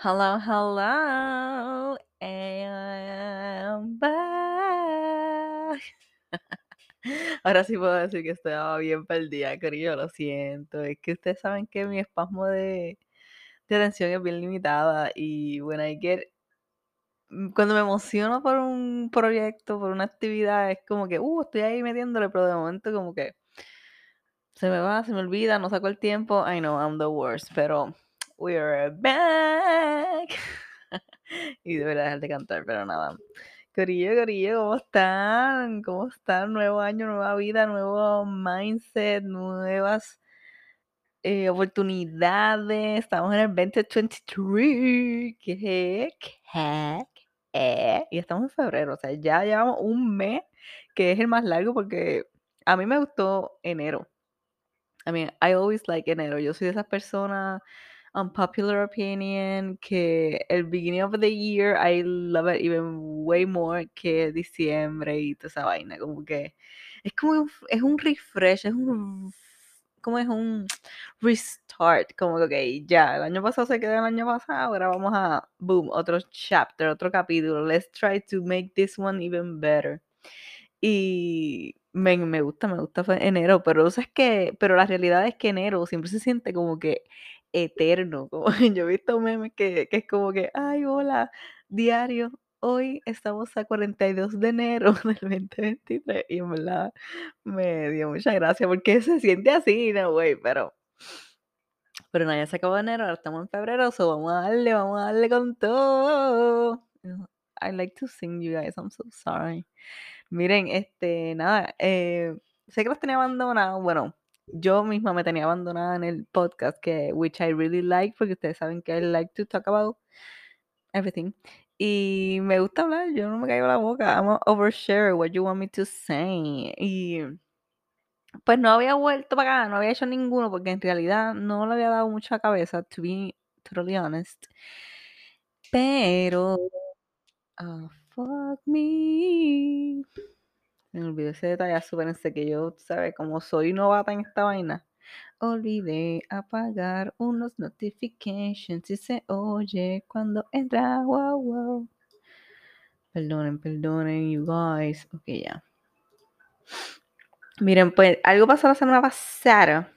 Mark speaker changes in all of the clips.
Speaker 1: Hello, hello. I'm back. Ahora sí puedo decir que estaba bien perdida, querido, lo siento. Es que ustedes saben que mi espasmo de, de atención es bien limitada y when I get cuando me emociono por un proyecto, por una actividad, es como que, uh, estoy ahí metiéndole, pero de momento como que se me va, se me olvida, no saco el tiempo. I know I'm the worst, pero we are back. y debería dejar de cantar, pero nada. Corillo, Corillo, ¿cómo están? ¿Cómo están? Nuevo año, nueva vida, nuevo mindset, nuevas eh, oportunidades. Estamos en el 2023. ¿Qué? ¿Qué? ¿Qué? Y estamos en febrero, o sea, ya llevamos un mes que es el más largo porque a mí me gustó enero. I mean, I always like enero. Yo soy de esas personas unpopular opinion que el beginning of the year I love it even way more que diciembre y toda esa vaina como que es como un, es un refresh es un como es un restart como que okay, ya el año pasado se quedó el año pasado ahora vamos a boom otro chapter otro capítulo let's try to make this one even better y me, me gusta, me gusta enero, pero es que, pero la realidad es que enero siempre se siente como que eterno. Como, yo he visto memes que, que es como que, ay, hola, diario, hoy estamos a 42 de enero del 2023. Y en me dio mucha gracia porque se siente así, no, güey, pero. Pero no, ya se acabó enero, ahora estamos en febrero, so vamos a darle, vamos a darle con todo. I like to sing you guys, I'm so sorry. Miren, este, nada, eh, sé que los tenía abandonados, bueno, yo misma me tenía abandonada en el podcast, que, which I really like, porque ustedes saben que I like to talk about everything. Y me gusta hablar, yo no me caigo la boca. I'm overshare what you want me to say. Y pues no había vuelto para acá, no había hecho ninguno, porque en realidad no le había dado mucha cabeza, to be totally honest. Pero, oh, fuck me. Me olvidé ese detalle, supérense que yo, ¿sabes? Como soy novata en esta vaina, olvidé apagar unos notifications y se oye cuando entra, wow, wow. Perdonen, perdonen, you guys. Ok, ya. Miren, pues algo pasó la semana pasada.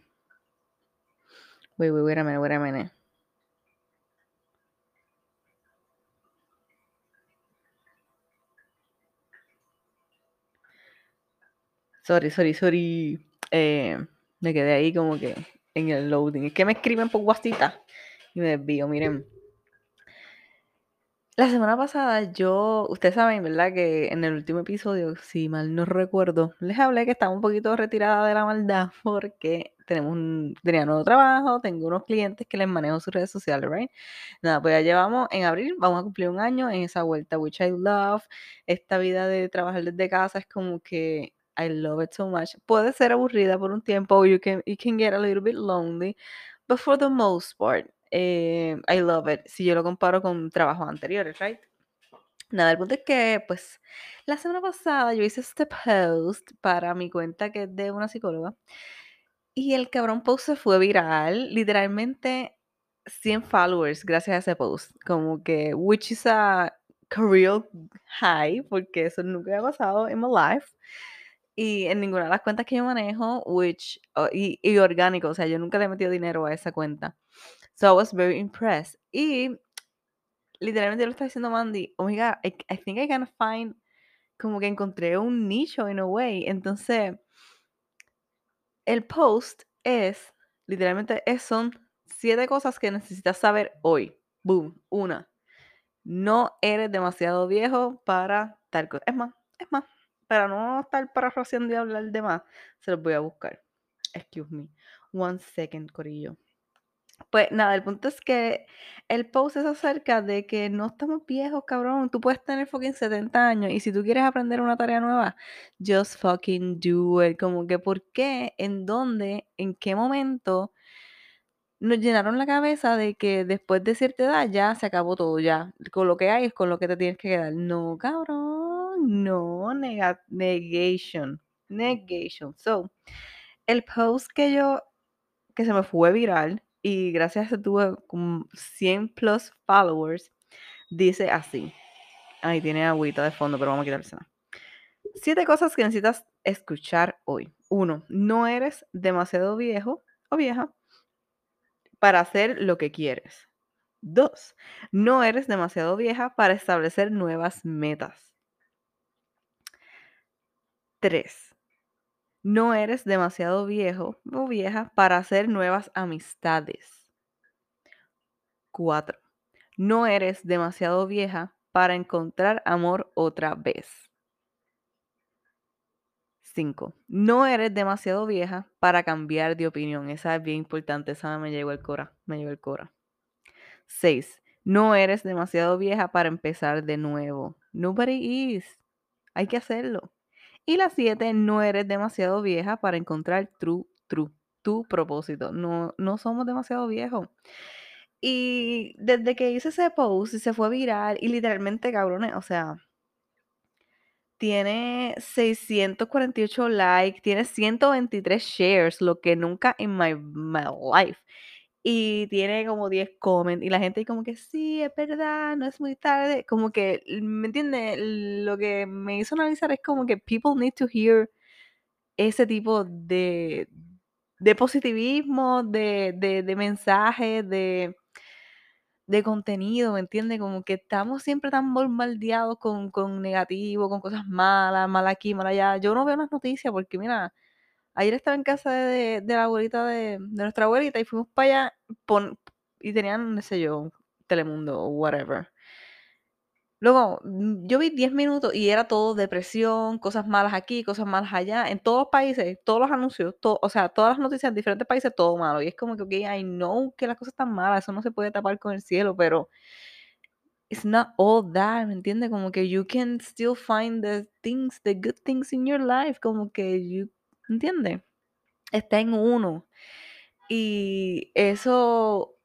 Speaker 1: Wait, wait, wait a minute, wait a minute. Sorry, sorry, sorry. Eh, me quedé ahí como que en el loading. Es que me escriben por WhatsApp y me desvío. Miren. La semana pasada yo, ustedes saben, ¿verdad? Que en el último episodio, si mal no recuerdo, les hablé que estaba un poquito retirada de la maldad porque tenemos un, tenía nuevo trabajo, tengo unos clientes que les manejo sus redes sociales, ¿right? Nada, pues ya llevamos en abril, vamos a cumplir un año en esa vuelta, which I love. Esta vida de trabajar desde casa es como que I love it so much. Puede ser aburrida por un tiempo, you can, you can get a little bit lonely, but for the most part, eh, I love it. Si yo lo comparo con trabajos anteriores, right? Nada, el punto es que, pues, la semana pasada yo hice este post para mi cuenta que es de una psicóloga. Y el cabrón post se fue viral, literalmente 100 followers gracias a ese post. Como que, which is a career high, porque eso nunca ha pasado en mi life. Y en ninguna de las cuentas que yo manejo, which, oh, y, y orgánico, o sea, yo nunca le he metido dinero a esa cuenta. So I was very impressed. Y literalmente lo está diciendo Mandy, oh my god, I, think I can find, como que encontré un nicho in a way. Entonces, el post es, literalmente, es, son siete cosas que necesitas saber hoy. Boom, una. No eres demasiado viejo para tal cosa. Es más, es más, para no estar parafraseando y hablar de más, se los voy a buscar. Excuse me. One second, Corillo. Pues nada, el punto es que el post es acerca de que no estamos viejos, cabrón. Tú puedes tener fucking 70 años y si tú quieres aprender una tarea nueva, just fucking do it. Como que, ¿por qué? ¿En dónde? ¿En qué momento? nos llenaron la cabeza de que después de cierta edad ya se acabó todo, ya. Con lo que hay es con lo que te tienes que quedar. No, cabrón. No, nega negation. Negation. So, el post que yo, que se me fue viral y gracias a eso tuve como 100 plus followers, dice así. Ahí tiene agüita de fondo, pero vamos a quitársela. Siete cosas que necesitas escuchar hoy. Uno, no eres demasiado viejo o vieja para hacer lo que quieres. Dos, no eres demasiado vieja para establecer nuevas metas. Tres, no eres demasiado viejo o vieja para hacer nuevas amistades. Cuatro, no eres demasiado vieja para encontrar amor otra vez. 5. No eres demasiado vieja para cambiar de opinión. Esa es bien importante. Esa me llegó el cora. Me llegó el cora. 6. No eres demasiado vieja para empezar de nuevo. Nobody is. Hay que hacerlo. Y la 7. No eres demasiado vieja para encontrar true, true, tu propósito. No, no somos demasiado viejos. Y desde que hice ese post y se fue viral y literalmente, cabrones, o sea, tiene 648 likes, tiene 123 shares, lo que nunca en my, my life. Y tiene como 10 comments y la gente como que sí, es verdad, no es muy tarde. Como que, ¿me entiendes? Lo que me hizo analizar es como que people need to hear ese tipo de, de positivismo, de, de, de mensajes, de de contenido, ¿me entiendes? Como que estamos siempre tan bombardeados con, con negativo, con cosas malas, mal aquí, mal allá. Yo no veo las noticias porque, mira, ayer estaba en casa de, la abuelita de, nuestra abuelita y fuimos para allá y tenían, no sé yo, Telemundo o whatever. Luego, mm, yo vi 10 minutos y era todo depresión, cosas malas aquí, cosas malas allá, en todos los países, todos los anuncios, o sea, todas las noticias en diferentes países, todo malo. Y es como que, ok, I know que las cosas están malas, eso no se puede tapar con el cielo, pero it's not all that, ¿me entiendes? Como que you can still find the things, the good things in your life, como que you, ¿entiendes? Está en uno. Y eso,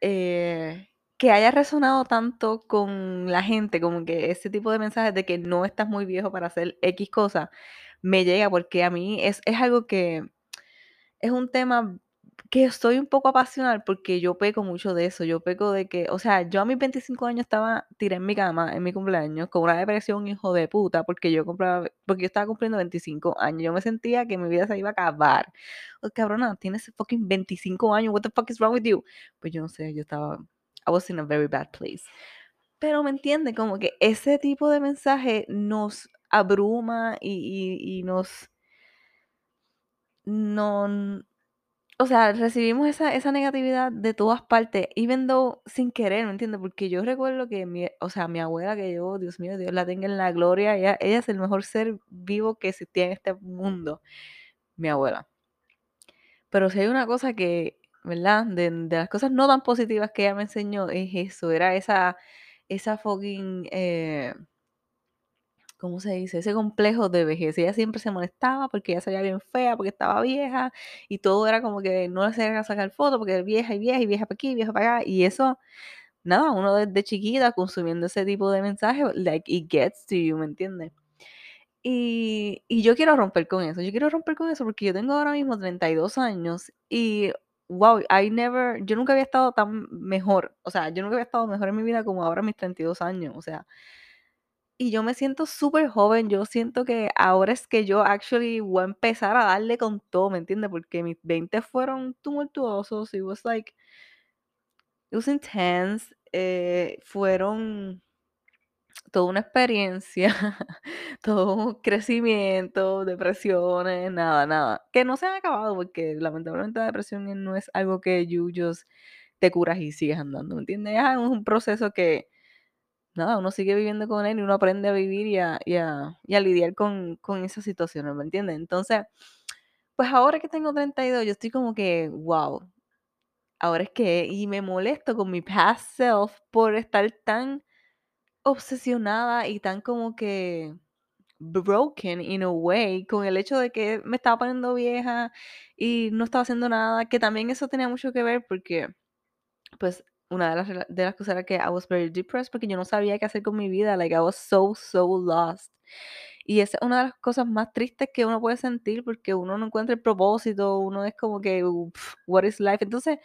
Speaker 1: eh, que haya resonado tanto con la gente, como que ese tipo de mensajes de que no estás muy viejo para hacer X cosa, me llega porque a mí es, es algo que es un tema que estoy un poco apasional porque yo peco mucho de eso. Yo peco de que, o sea, yo a mis 25 años estaba tiré en mi cama en mi cumpleaños con una depresión hijo de puta porque yo compraba, porque yo estaba cumpliendo 25 años. Yo me sentía que mi vida se iba a acabar. Oh, cabrona, tienes fucking 25 años. What the fuck is wrong with you? Pues yo no sé, yo estaba I was in a very bad place. Pero me entiende, como que ese tipo de mensaje nos abruma y, y, y nos. No. O sea, recibimos esa, esa negatividad de todas partes, even though sin querer, ¿me entiendes? Porque yo recuerdo que mi, o sea, mi abuela, que yo, Dios mío, Dios la tenga en la gloria, ella, ella es el mejor ser vivo que existía en este mundo, mi abuela. Pero si hay una cosa que ¿verdad? De, de, las cosas no tan positivas que ella me enseñó es eso, era esa, esa fucking, eh, ¿cómo se dice? Ese complejo de vejez. Ella siempre se molestaba porque ella se veía bien fea, porque estaba vieja y todo era como que no le hacía sacar fotos porque era vieja y vieja y vieja para aquí, vieja para acá. Y eso, nada, uno desde chiquita consumiendo ese tipo de mensajes, like it gets to you, ¿me entiendes? Y, y, yo quiero romper con eso. Yo quiero romper con eso porque yo tengo ahora mismo 32 años y wow, I never, yo nunca había estado tan mejor, o sea, yo nunca había estado mejor en mi vida como ahora a mis 32 años, o sea, y yo me siento súper joven, yo siento que ahora es que yo actually voy a empezar a darle con todo, ¿me entiendes? Porque mis 20 fueron tumultuosos, it was like, it was intense, eh, fueron toda una experiencia, todo un crecimiento, depresiones, nada, nada. Que no se han acabado porque lamentablemente la depresión no es algo que you just te curas y sigues andando, ¿me entiendes? Es un proceso que, nada, uno sigue viviendo con él y uno aprende a vivir y a, y lidiar con, con esas situaciones, ¿me entiendes? Entonces, pues ahora que tengo 32, yo estoy como que, wow, ahora es que, y me molesto con mi past self por estar tan obsesionada y tan como que broken in a way con el hecho de que me estaba poniendo vieja y no estaba haciendo nada, que también eso tenía mucho que ver porque, pues, una de las, de las cosas era que I was very depressed porque yo no sabía qué hacer con mi vida, like I was so, so lost. Y esa es una de las cosas más tristes que uno puede sentir porque uno no encuentra el propósito, uno es como que, "Uf, what is life? Entonces,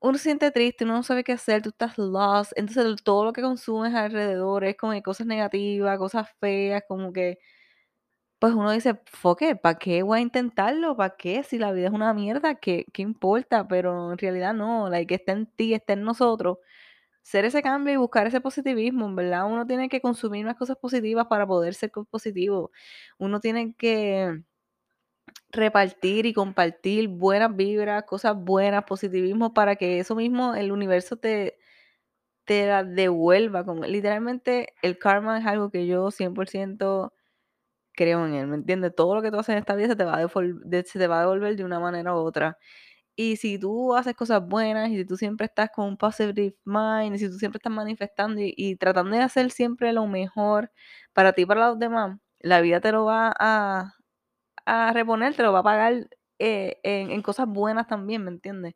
Speaker 1: uno se siente triste, uno no sabe qué hacer, tú estás lost, entonces todo lo que consumes alrededor es como que cosas negativas, cosas feas, como que, pues uno dice, it, ¿para qué voy a intentarlo? ¿Para qué? Si la vida es una mierda, ¿qué, qué importa? Pero en realidad no, like, está en ti, está en nosotros. Ser ese cambio y buscar ese positivismo, verdad, uno tiene que consumir más cosas positivas para poder ser positivo. Uno tiene que repartir y compartir buenas vibras, cosas buenas, positivismo, para que eso mismo el universo te, te la devuelva. Como, literalmente el karma es algo que yo 100% creo en él, ¿me entiendes? Todo lo que tú haces en esta vida se te va a devolver de una manera u otra. Y si tú haces cosas buenas y si tú siempre estás con un positive mind y si tú siempre estás manifestando y, tratando de hacer siempre lo mejor para ti y para los demás, la vida te lo va a, a reponer, te lo va a pagar eh, en, en cosas buenas también, ¿me entiendes?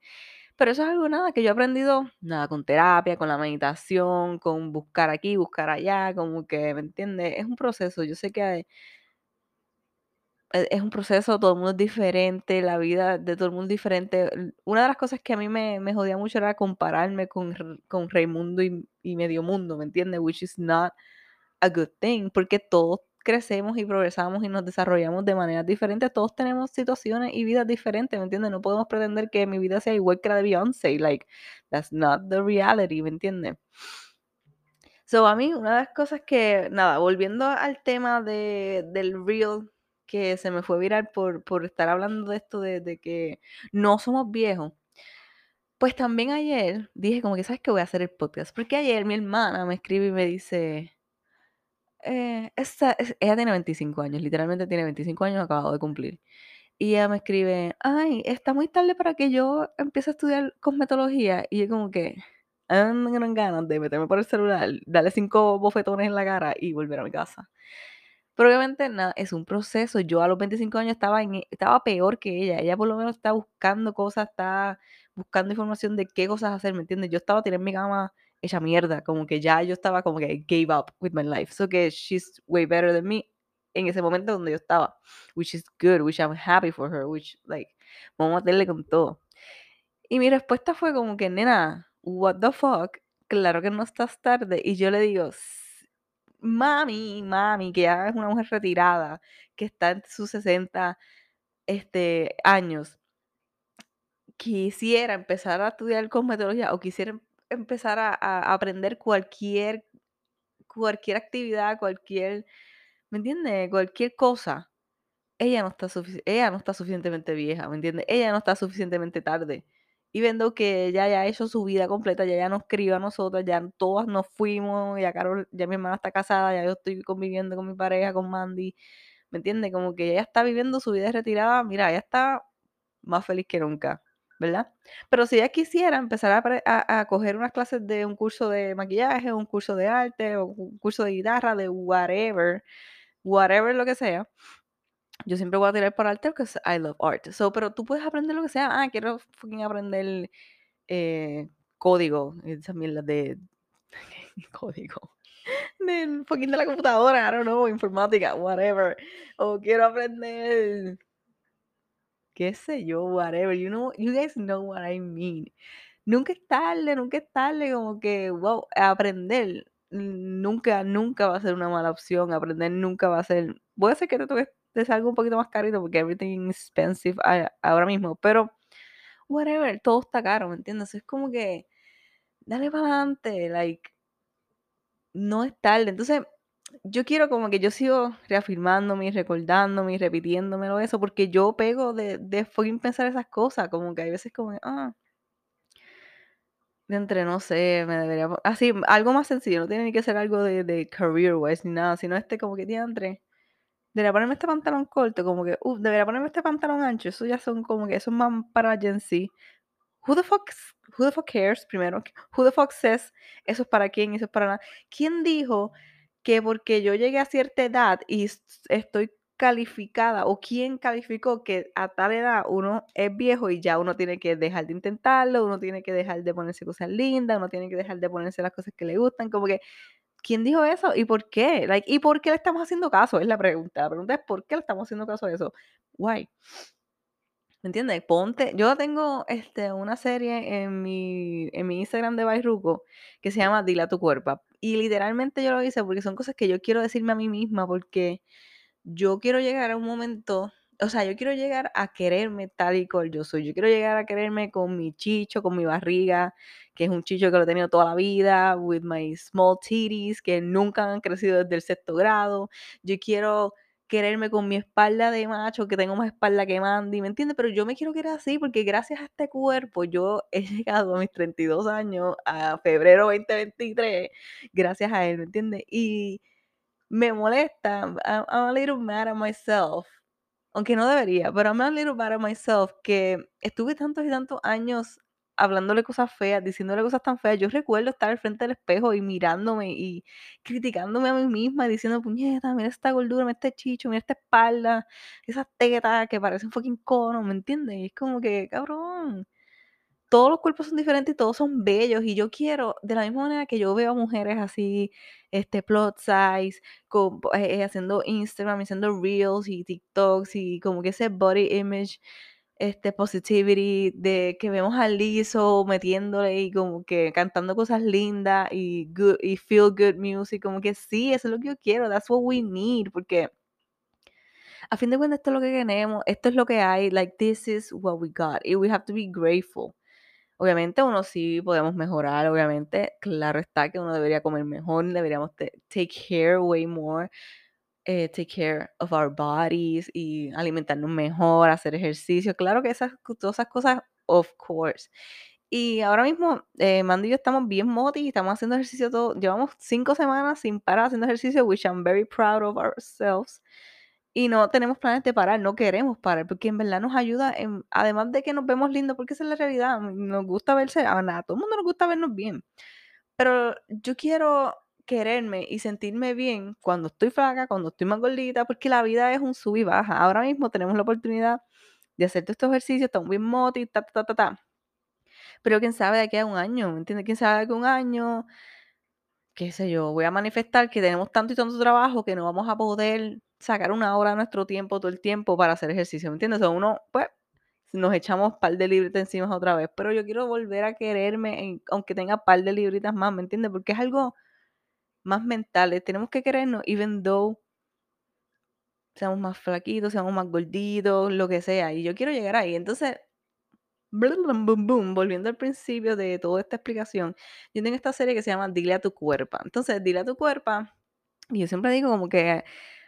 Speaker 1: Pero eso es algo nada que yo he aprendido, nada, con terapia, con la meditación, con buscar aquí, buscar allá, como que, ¿me entiendes? Es un proceso, yo sé que es un proceso, todo el mundo es diferente, la vida de todo el mundo es diferente. Una de las cosas que a mí me, me jodía mucho era compararme con, con Raimundo y, y Medio Mundo, ¿me entiendes? Which is not a good thing, porque todos crecemos y progresamos y nos desarrollamos de maneras diferentes, todos tenemos situaciones y vidas diferentes, ¿me entiendes? No podemos pretender que mi vida sea igual que la de Beyoncé, like, that's not the reality, ¿me entiendes? So, a mí, una de las cosas que, nada, volviendo al tema de, del reel que se me fue viral por, por estar hablando de esto de, de que no somos viejos, pues también ayer dije como que, ¿sabes qué? Voy a hacer el podcast, porque ayer mi hermana me escribe y me dice, eh, esta- es- ella tiene 25 años, literalmente tiene 25 años, acabado de cumplir. Y ella me escribe, ay, está muy tarde para que yo empiece a estudiar cosmetología. Y yo como que, me dan ganas de meterme por el celular, darle cinco bofetones en la cara y volver a mi casa. Pero obviamente nada, es un proceso. Yo a los 25 años estaba, e- estaba peor que ella. Ella por lo menos está buscando cosas, está buscando información de qué cosas hacer, ¿me entiendes? Yo estaba en mi cama hecha mierda, como que ya yo estaba como que gave up with my life. So que she's way better than me en ese momento donde yo estaba, which is good, which I'm happy for her, which like, vamos a meterle con todo. Y mi respuesta fue como que, nena, what the fuck, claro que no estás tarde. Y yo le digo, "S- mami, mami, que ya es una mujer retirada, que está en sus 60 este, años, quisiera empezar a estudiar cosmetología o quisiera em- empezar a, aprender cualquier, cualquier actividad, cualquier, ¿me entiendes? Cualquier cosa. Ella no está ella no está suficientemente vieja, ¿me entiendes? Ella no está suficientemente tarde. Y viendo que ella ya ha hecho su vida completa, ya ya nos crió a nosotras, ya todas nos fuimos, ya Carol, ya mi hermana está casada, ya yo estoy conviviendo con mi pareja, con Mandy, ¿me entiendes? Como que ella está viviendo su vida retirada, mira, ella está más feliz que nunca, ¿verdad? Pero si ella quisiera empezar a, a, a coger unas clases de un curso de maquillaje, un curso de arte, o un curso de guitarra, de whatever, whatever lo que sea, yo siempre voy a tirar para arte porque I love art. So, pero tú puedes aprender lo que sea. Ah, quiero fucking aprender eh, código. Esa mierda de código. Del fucking de la computadora, I don't know, informática, whatever. O quiero aprender, qué sé yo, whatever. You know, you guys know what I mean. Nunca es tarde, nunca es tarde, como que, wow, aprender nunca, nunca va a ser una mala opción. Aprender nunca va a ser. Puede ser que te toque te salga un poquito más carito porque everything is expensive ahora mismo, pero whatever, todo está caro, ¿me entiendes? Es como que dale para adelante, like, no es tarde. Entonces, yo quiero como que yo sigo reafirmándome y recordándome y repitiéndomelo eso, porque yo pego de, de pensar esas cosas, como que hay veces como, ah, de entre, no sé, me debería, así, algo más sencillo, no tiene ni que ser algo de, de career wise ni nada, sino este como que tiene entre, debería ponerme este pantalón corto, como que, uff, debería ponerme este pantalón ancho, eso ya son como que, eso es más para Gen Z. Who the fuck, who the fuck cares, primero, who the fuck says, eso es para quién, eso es para nada. ¿Quién dijo que porque yo llegué a cierta edad y estoy calificada, o quién calificó que a tal edad uno es viejo y ya uno tiene que dejar de intentarlo, uno tiene que dejar de ponerse cosas lindas, uno tiene que dejar de ponerse las cosas que le gustan, como que, ¿quién dijo eso y por qué? Like, ¿y por qué le estamos haciendo caso? Es la pregunta. La pregunta es, ¿por qué le estamos haciendo caso a eso? Why? ¿Me entiendes? Ponte yo tengo, este, una serie en mi en mi Instagram de Bairruco que se llama Dile a tu cuerpo, y literalmente yo lo hice porque son cosas que yo quiero decirme a mí misma, porque yo quiero llegar a un momento, o sea, yo quiero llegar a quererme tal y cual yo soy. Yo quiero llegar a quererme con mi chicho, con mi barriga, que es un chicho que lo he tenido toda la vida, with my small titties, que nunca han crecido desde el sexto grado. Yo quiero quererme con mi espalda de macho, que tengo más espalda que Mandy, ¿me entiendes? Pero yo me quiero querer así porque gracias a este cuerpo yo he llegado a mis 32 años, a febrero 2023, gracias a él, ¿me entiendes? Y me molesta, I'm I'm a little mad at myself, aunque no debería, pero I'm a little at myself, que estuve tantos y tantos años hablándole cosas feas, diciéndole cosas tan feas. Yo recuerdo estar al frente del espejo y mirándome y criticándome a mí misma diciendo: "Puñeta, mira esta gordura, mira este chicho, mira esta espalda, esas tetas que parecen fucking cono", ¿me entiendes? Y es como que, cabrón, todos los cuerpos son diferentes y todos son bellos, y yo quiero, de la misma manera que yo veo a mujeres así, este, plus size, con eh eh, haciendo Instagram, haciendo reels y TikToks, y como que ese body image, este, positivity de que vemos a Lizzo metiéndole y como que cantando cosas lindas y good y feel good music, como que sí, eso es lo que yo quiero, that's what we need, porque a fin de cuentas esto es lo que tenemos, esto es lo que hay, like, this is what we got, y we have to be grateful. Obviamente, uno sí podemos mejorar, obviamente, claro está que uno debería comer mejor, deberíamos take care way more, eh, take care of our bodies y alimentarnos mejor, hacer ejercicio. Claro que esas todas esas cosas, of course. Y ahora mismo, eh, Mandy y yo estamos bien moti, estamos haciendo ejercicio todo llevamos 5 semanas sin parar haciendo ejercicio, which I'm very proud of ourselves. Y no tenemos planes de parar, no queremos parar, porque en verdad nos ayuda en además de que nos vemos lindos, porque esa es la realidad, nos gusta verse a nada, a todo el mundo nos gusta vernos bien. Pero yo quiero quererme y sentirme bien cuando estoy flaca, cuando estoy más gordita, porque la vida es un sub y baja. Ahora mismo tenemos la oportunidad de hacer todos estos ejercicios, estamos bien moti, ta, ta, ta, ta. Pero quién sabe de aquí a un año, ¿me entiendes? Quién sabe de aquí a un año, qué sé yo, voy a manifestar que tenemos tanto y tanto trabajo que no vamos a poder sacar una hora de nuestro tiempo todo el tiempo para hacer ejercicio, ¿me entiendes? O uno, pues, nos echamos par de libritas encima otra vez, pero yo quiero volver a quererme, aunque tenga par de libritas más, ¿me entiendes? Porque es algo más mental, tenemos que querernos, even though seamos más flaquitos, seamos más gorditos, lo que sea, y yo quiero llegar ahí. Entonces, blum, bum, bum, volviendo al principio de toda esta explicación, yo tengo esta serie que se llama Dile a tu cuerpo. Entonces, Dile a tu cuerpo, y yo siempre digo como que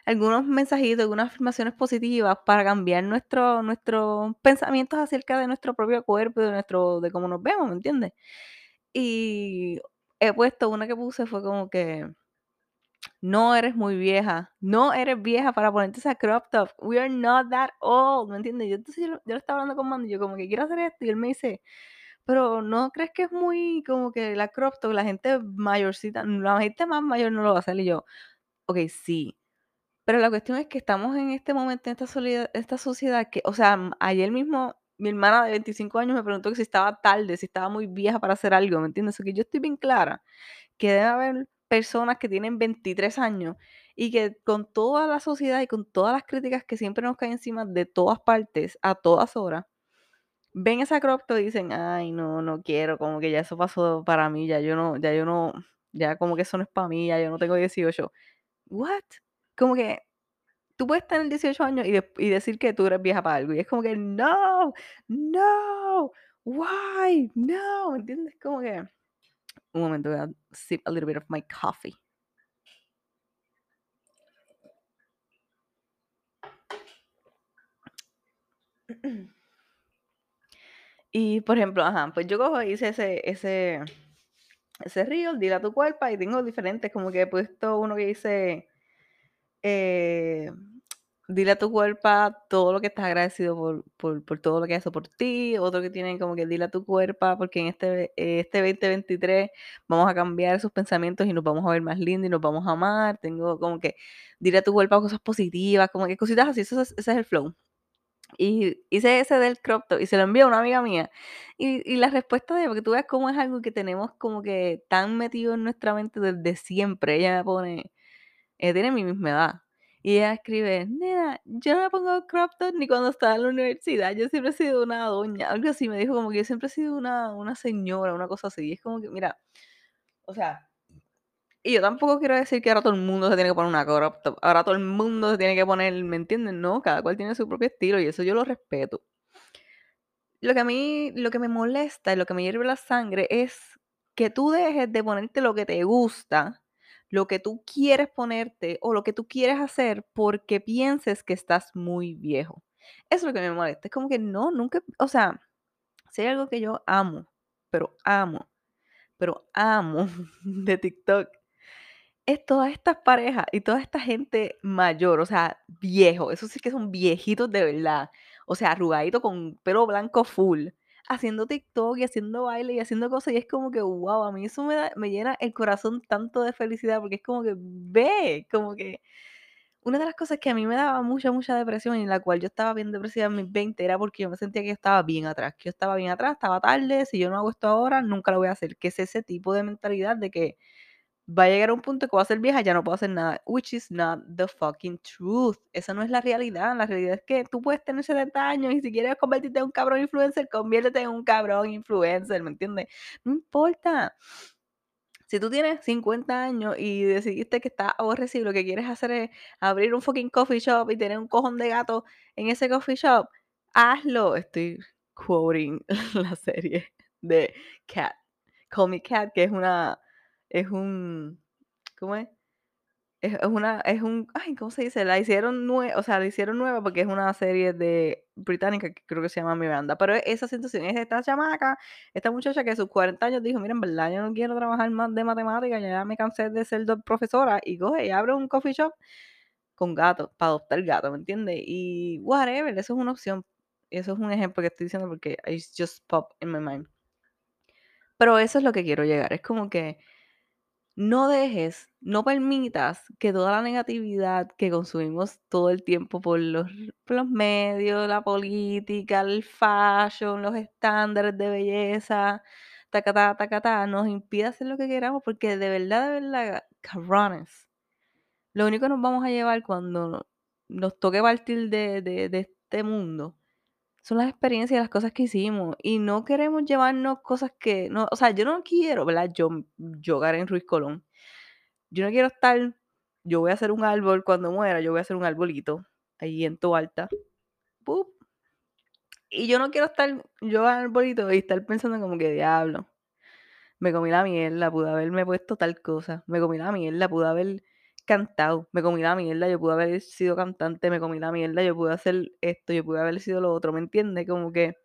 Speaker 1: algunos mensajitos, algunas afirmaciones positivas para cambiar nuestro, nuestros pensamientos acerca de nuestro propio cuerpo, de nuestro, de cómo nos vemos, ¿me entiendes? Y he puesto una que puse fue como que no eres muy vieja, no eres vieja para ponerte esa crop top. We are not that old, ¿me entiendes? Yo, entonces yo, yo lo estaba hablando con Mando yo como que quiero hacer esto y él me dice, pero ¿no crees que es muy como que la crop top, la gente mayorcita, la gente más mayor no lo va a hacer? Y yo, ok, sí, pero la cuestión es que estamos en este momento, en esta, esta sociedad que, o sea, ayer mismo mi hermana de 25 años me preguntó que si estaba tarde, si estaba muy vieja para hacer algo, ¿me entiendes? O que yo estoy bien clara que debe haber personas que tienen 23 años y que con toda la sociedad y con todas las críticas que siempre nos caen encima de todas partes, a todas horas, ven esa crop top y dicen, ay, no, no quiero, como que ya eso pasó para mí, ya yo no, ya yo no, ya como que eso no es para mí, ya yo no tengo 18. What? Como que tú puedes tener 18 años y, de- y decir que tú eres vieja para algo. Y es como que, no, no, why, no, ¿me entiendes? Como que, un momento, voy a sip a little bit of my coffee. Y, por ejemplo, ajá, pues yo cojo y hice ese ese ese reel, dile a tu cuerpo, y tengo diferentes, como que he puesto uno que dice, eh, dile a tu cuerpo todo lo que estás agradecido por, por, todo lo que ha hecho por ti. Otro que tienen como que dile a tu cuerpo, porque en este, este 2023 vamos a cambiar esos pensamientos y nos vamos a ver más lindos y nos vamos a amar. Tengo como que dile a tu cuerpo cosas positivas, como que cositas así. Ese es el flow. Y hice ese del crop top y se lo envié a una amiga mía. Y, la respuesta de porque tú ves cómo es algo que tenemos como que tan metido en nuestra mente desde siempre. Ella me pone, ella tiene mi misma edad. Y ella escribe, nena, yo no me pongo crop top ni cuando estaba en la universidad. Yo siempre he sido una doña. Algo así me dijo como que yo siempre he sido una, una señora, una cosa así. Y es como que, mira, o sea, y yo tampoco quiero decir que ahora todo el mundo se tiene que poner una crop top. Ahora todo el mundo se tiene que poner, ¿me entienden? No, cada cual tiene su propio estilo y eso yo lo respeto. Lo que a mí, lo que me molesta y lo que me hierve la sangre es que tú dejes de ponerte lo que te gusta, lo que tú quieres ponerte o lo que tú quieres hacer porque pienses que estás muy viejo. Eso es lo que me molesta. Es como que no, nunca, o sea, si hay algo que yo amo, pero amo, pero amo de TikTok, es todas estas parejas y toda esta gente mayor, o sea, viejo, esos sí que son viejitos de verdad, o sea, arrugadito con pelo blanco full, haciendo TikTok y haciendo baile y haciendo cosas y es como que, wow, a mí eso me, da- me llena el corazón tanto de felicidad porque es como que, ve, como que una de las cosas que a mí me daba mucha, mucha depresión y en la cual yo estaba bien depresiva en mis 20 era porque yo me sentía que estaba bien atrás, que yo estaba bien atrás, estaba tarde, si yo no hago esto ahora, nunca lo voy a hacer, que es ese tipo de mentalidad de que va a llegar a un punto que voy a ser vieja, ya no puedo hacer nada, which is not the fucking truth. Esa no es la realidad. La realidad es que tú puedes tener 70 años y si quieres convertirte en un cabrón influencer, conviértete en un cabrón influencer, ¿me entiendes? No importa. Si tú tienes 50 años y decidiste que estás aborrecido y lo que quieres hacer es abrir un fucking coffee shop y tener un cojón de gato en ese coffee shop, hazlo. Estoy quoting la serie de Cat. Call Me Cat, que es una, es un, ¿cómo es? Es, una, es un, ay, ¿cómo se dice? La hicieron nueva, o sea, la hicieron nueva porque es una serie de británica que creo que se llama Miranda, pero esa situación es esta chamaca, esta muchacha que a sus 40 años dijo, miren, verdad, yo no quiero trabajar más de matemáticas, ya me cansé de ser profesora, y coge y abre un coffee shop con gatos, para adoptar gatos, ¿me entiendes? Y whatever, eso es una opción, eso es un ejemplo que estoy diciendo porque it's just pop in my mind. Pero eso es lo que quiero llegar, es como que no dejes, no permitas que toda la negatividad que consumimos todo el tiempo por los, medios, la política, el fashion, los estándares de belleza, tacatá, tacatá, nos impida hacer lo que queramos, porque de verdad, de verdad, cabrones, lo único que nos vamos a llevar cuando nos toque partir de este mundo son las experiencias y las cosas que hicimos. Y no queremos llevarnos cosas que, no, o sea, yo no quiero, ¿verdad? Yo, yo Karen Ruiz Colón yo no quiero estar, yo voy a hacer un árbol cuando muera, yo voy a hacer un arbolito ahí en tu alta. ¡pup! Y yo no quiero estar, yo al arbolito y estar pensando como que diablo. Me comí la mierda, pude haberme puesto tal cosa. Me comí la mierda, pude haber cantado. Me comí la mierda, yo pude haber sido cantante. Me comí la mierda, yo pude hacer esto, yo pude haber sido lo otro. ¿Me entiendes? Como que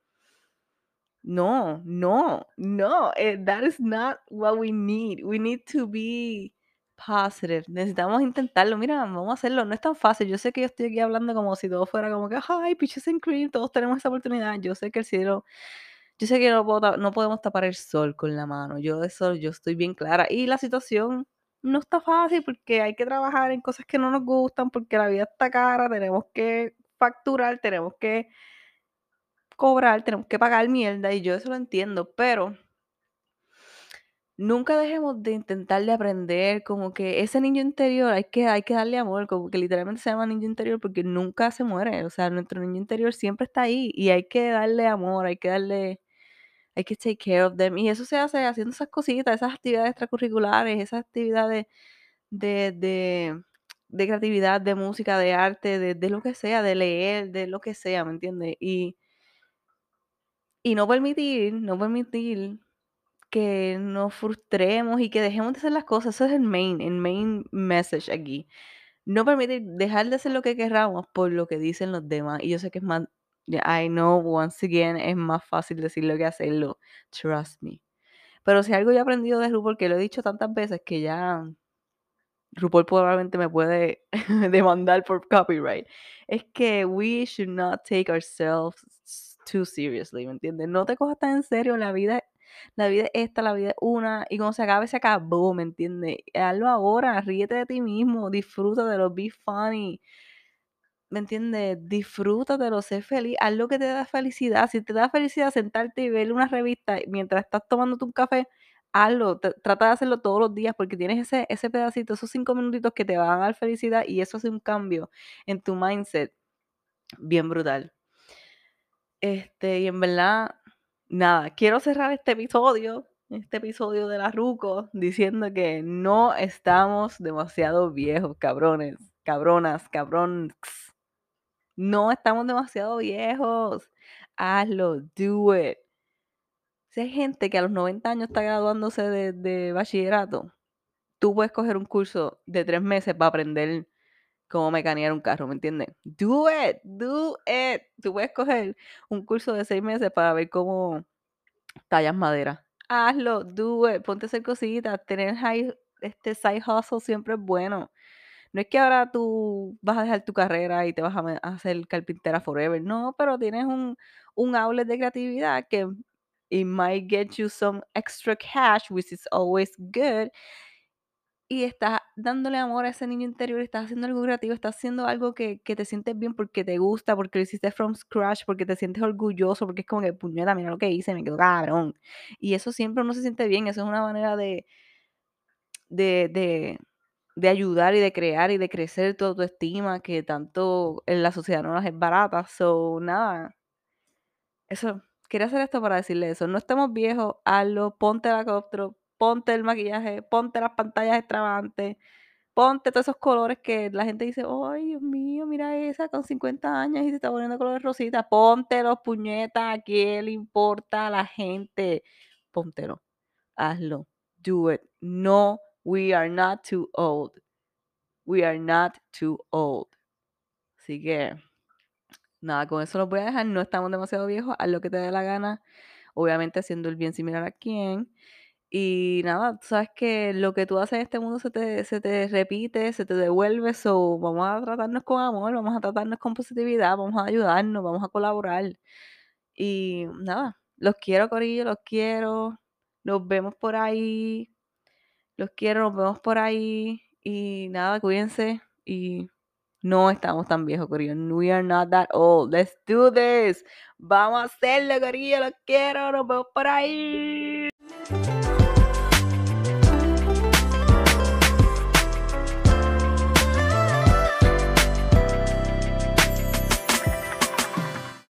Speaker 1: no, no, no. eh, that is not what we need. We need to be positive. Necesitamos intentarlo. Mira, vamos a hacerlo. No es tan fácil. Yo sé que yo estoy aquí hablando como si todo fuera como que, ay, peaches and cream, todos tenemos esa oportunidad. Yo sé que el cielo, yo sé que no, puedo no podemos tapar el sol con la mano. Yo eso, yo estoy bien clara. Y la situación no está fácil porque hay que trabajar en cosas que no nos gustan, porque la vida está cara, tenemos que facturar, tenemos que cobrar, tenemos que pagar mierda y yo eso lo entiendo, pero nunca dejemos de intentar de aprender, como que ese niño interior hay que, hay que darle amor, como que literalmente se llama niño interior porque nunca se muere, o sea, nuestro niño interior siempre está ahí y hay que darle amor, hay que darle, hay que take care of them y eso se hace haciendo esas cositas, esas actividades extracurriculares, esas actividades de, de, de creatividad, de música, de arte, de, de lo que sea, de leer, de lo que sea, ¿me entiendes? Y, y no permitir, no permitir que nos frustremos y que dejemos de hacer las cosas. Eso es el main, el main message aquí. No permitir dejar de hacer lo que querramos por lo que dicen los demás. Y yo sé que es más, I know, once again, es más fácil decirlo que hacerlo. Trust me. Pero si algo yo he aprendido de RuPaul, que lo he dicho tantas veces que ya RuPaul probablemente me puede demandar por copyright. Es que we should not take ourselves too seriously, ¿me entiendes? No te cojas tan en serio, la vida, la vida es esta, la vida es una, y cuando se acabe, se acabó, ¿me entiendes? Hazlo ahora, ríete de ti mismo, disfruta de lo be funny. ¿Me entiendes? Disfrútatelo, sé feliz, haz lo que te da felicidad. Si te da felicidad sentarte y ver una revista mientras estás tomándote un café, hazlo, trata de hacerlo todos los días porque tienes ese, ese pedacito, esos cinco minutitos que te van a dar felicidad y eso hace un cambio en tu mindset bien brutal. Este, y en verdad, nada, quiero cerrar este episodio, este episodio de la Ruco, diciendo que no estamos demasiado viejos, cabrones, cabronas, cabrones. No estamos demasiado viejos. Hazlo, do it. Si hay gente que a los 90 años está graduándose de, bachillerato, tú puedes coger un curso de tres meses para aprender cómo mecanear un carro, ¿me entiendes? Do it, do it. Tú puedes coger un curso de seis meses para ver cómo tallas madera. Hazlo, do it, ponte a hacer cositas. Tener este side hustle siempre es bueno. No es que ahora tú vas a dejar tu carrera y te vas a, hacer carpintera forever, no, pero tienes un, un outlet de creatividad que it might get you some extra cash, which is always good, y estás dándole amor a ese niño interior, estás haciendo algo creativo, estás haciendo algo que, que te sientes bien porque te gusta, porque lo hiciste from scratch, porque te sientes orgulloso, porque es como que, puñeta, mira lo que hice, me quedó cabrón. Y eso siempre uno se siente bien, eso es una manera de, de, de ayudar y de crear y de crecer tu autoestima que tanto en la sociedad no las es barata. So, nada, eso, quería hacer esto para decirle eso. No estamos viejos, hazlo, ponte la coptro, ponte el maquillaje, ponte las pantallas extravagantes, ponte todos esos colores que la gente dice, ay, Dios mío, mira esa con 50 años y se está poniendo colores rositas. Póntelo, puñeta, ¿a quién le importa a la gente? Póntelo, hazlo, do it. No, we are not too old. We are not too old. Así que, nada, con eso los voy a dejar. No estamos demasiado viejos. Haz lo que te dé la gana. Obviamente haciendo el bien similar a quien. Y nada, tú sabes que lo que tú haces en este mundo se te, se te repite, se te devuelve. So, vamos a tratarnos con amor, vamos a tratarnos con positividad, vamos a ayudarnos, vamos a colaborar. Y nada, los quiero, Corillo, los quiero. Nos vemos por ahí. Los quiero, nos vemos por ahí. Y nada, cuídense. Y no estamos tan viejos, Corillo. We are not that old. Let's do this. Vamos a hacerlo, Corillo. Los quiero. Nos vemos por ahí.